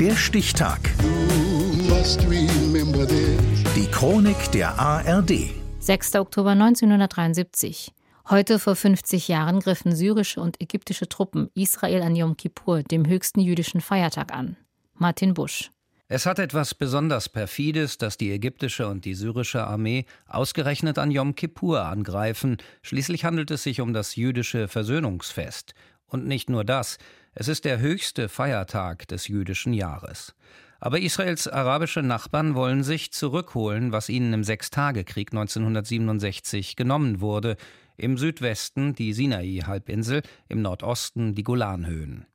Der Stichtag. Die Chronik der ARD. 6. Oktober 1973. Heute vor 50 Jahren griffen syrische und ägyptische Truppen Israel an Yom Kippur, dem höchsten jüdischen Feiertag, an. Martin Busch. Es hat etwas besonders perfides, dass die ägyptische und die syrische Armee ausgerechnet an Yom Kippur angreifen. Schließlich handelt es sich um das jüdische Versöhnungsfest. Und nicht nur das, es ist der höchste Feiertag des jüdischen Jahres. Aber Israels arabische Nachbarn wollen sich zurückholen, was ihnen im Sechstagekrieg 1967 genommen wurde. Im Südwesten die Sinai-Halbinsel, im Nordosten die Golanhöhen.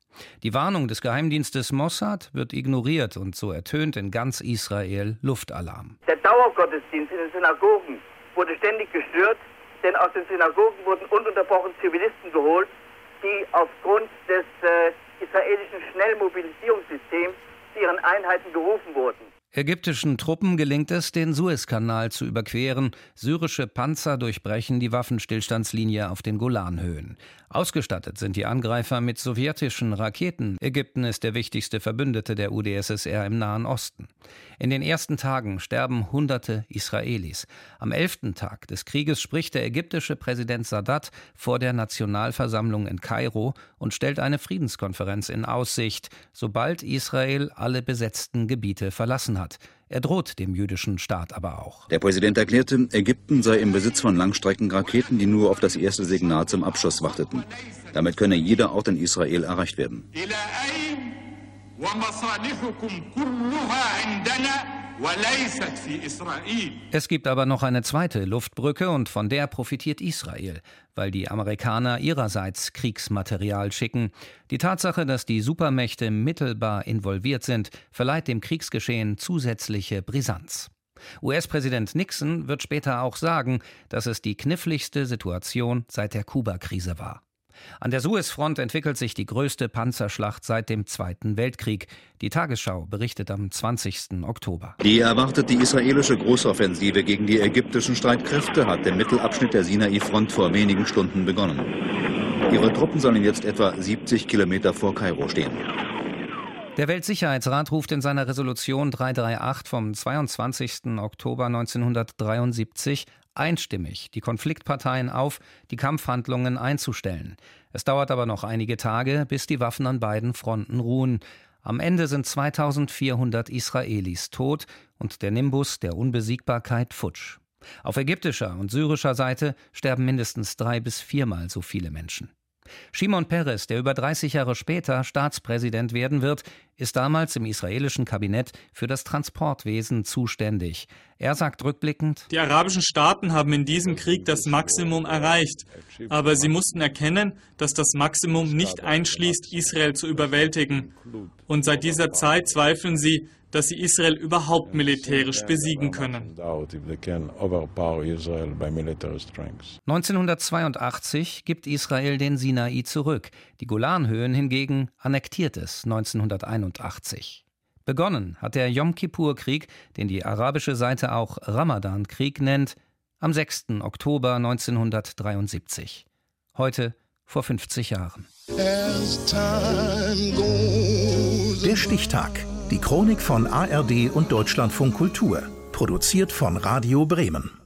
Die Warnung des Geheimdienstes Mossad wird ignoriert und so ertönt in ganz Israel Luftalarm. Der Dauergottesdienst in den Synagogen wurde ständig gestört, denn aus den Synagogen wurden ununterbrochen Zivilisten geholt, die aufgrund des äh, israelischen Schnellmobilisierungssystems zu ihren Einheiten gerufen wurden. Ägyptischen Truppen gelingt es, den Suezkanal zu überqueren. Syrische Panzer durchbrechen die Waffenstillstandslinie auf den Golanhöhen. Ausgestattet sind die Angreifer mit sowjetischen Raketen. Ägypten ist der wichtigste Verbündete der UdSSR im Nahen Osten. In den ersten Tagen sterben Hunderte Israelis. Am elften Tag des Krieges spricht der ägyptische Präsident Sadat vor der Nationalversammlung in Kairo und stellt eine Friedenskonferenz in Aussicht, sobald Israel alle besetzten Gebiete verlassen hat. Er droht dem jüdischen Staat aber auch. Der Präsident erklärte, Ägypten sei im Besitz von Langstreckenraketen, die nur auf das erste Signal zum Abschuss warteten. Damit könne jeder Ort in Israel erreicht werden. Es gibt aber noch eine zweite Luftbrücke und von der profitiert Israel, weil die Amerikaner ihrerseits Kriegsmaterial schicken. Die Tatsache, dass die Supermächte mittelbar involviert sind, verleiht dem Kriegsgeschehen zusätzliche Brisanz. US-Präsident Nixon wird später auch sagen, dass es die kniffligste Situation seit der Kuba-Krise war. An der Suezfront entwickelt sich die größte Panzerschlacht seit dem Zweiten Weltkrieg. Die Tagesschau berichtet am 20. Oktober. Die erwartete israelische Großoffensive gegen die ägyptischen Streitkräfte hat im Mittelabschnitt der Sinai-Front vor wenigen Stunden begonnen. Ihre Truppen sollen jetzt etwa 70 Kilometer vor Kairo stehen. Der Weltsicherheitsrat ruft in seiner Resolution 338 vom 22. Oktober 1973 einstimmig die Konfliktparteien auf, die Kampfhandlungen einzustellen. Es dauert aber noch einige Tage, bis die Waffen an beiden Fronten ruhen. Am Ende sind 2400 Israelis tot und der Nimbus der Unbesiegbarkeit futsch. Auf ägyptischer und syrischer Seite sterben mindestens drei bis viermal so viele Menschen. Shimon Peres, der über 30 Jahre später Staatspräsident werden wird, ist damals im israelischen Kabinett für das Transportwesen zuständig. Er sagt rückblickend, die arabischen Staaten haben in diesem Krieg das Maximum erreicht, aber sie mussten erkennen, dass das Maximum nicht einschließt, Israel zu überwältigen. Und seit dieser Zeit zweifeln sie, dass sie Israel überhaupt militärisch besiegen können. 1982 gibt Israel den Sinai zurück. Die Golanhöhen hingegen annektiert es 1981. Begonnen hat der Yom Kippur-Krieg, den die arabische Seite auch Ramadan-Krieg nennt, am 6. Oktober 1973. Heute vor 50 Jahren. Der Stichtag. Die Chronik von ARD und Deutschlandfunk Kultur. Produziert von Radio Bremen.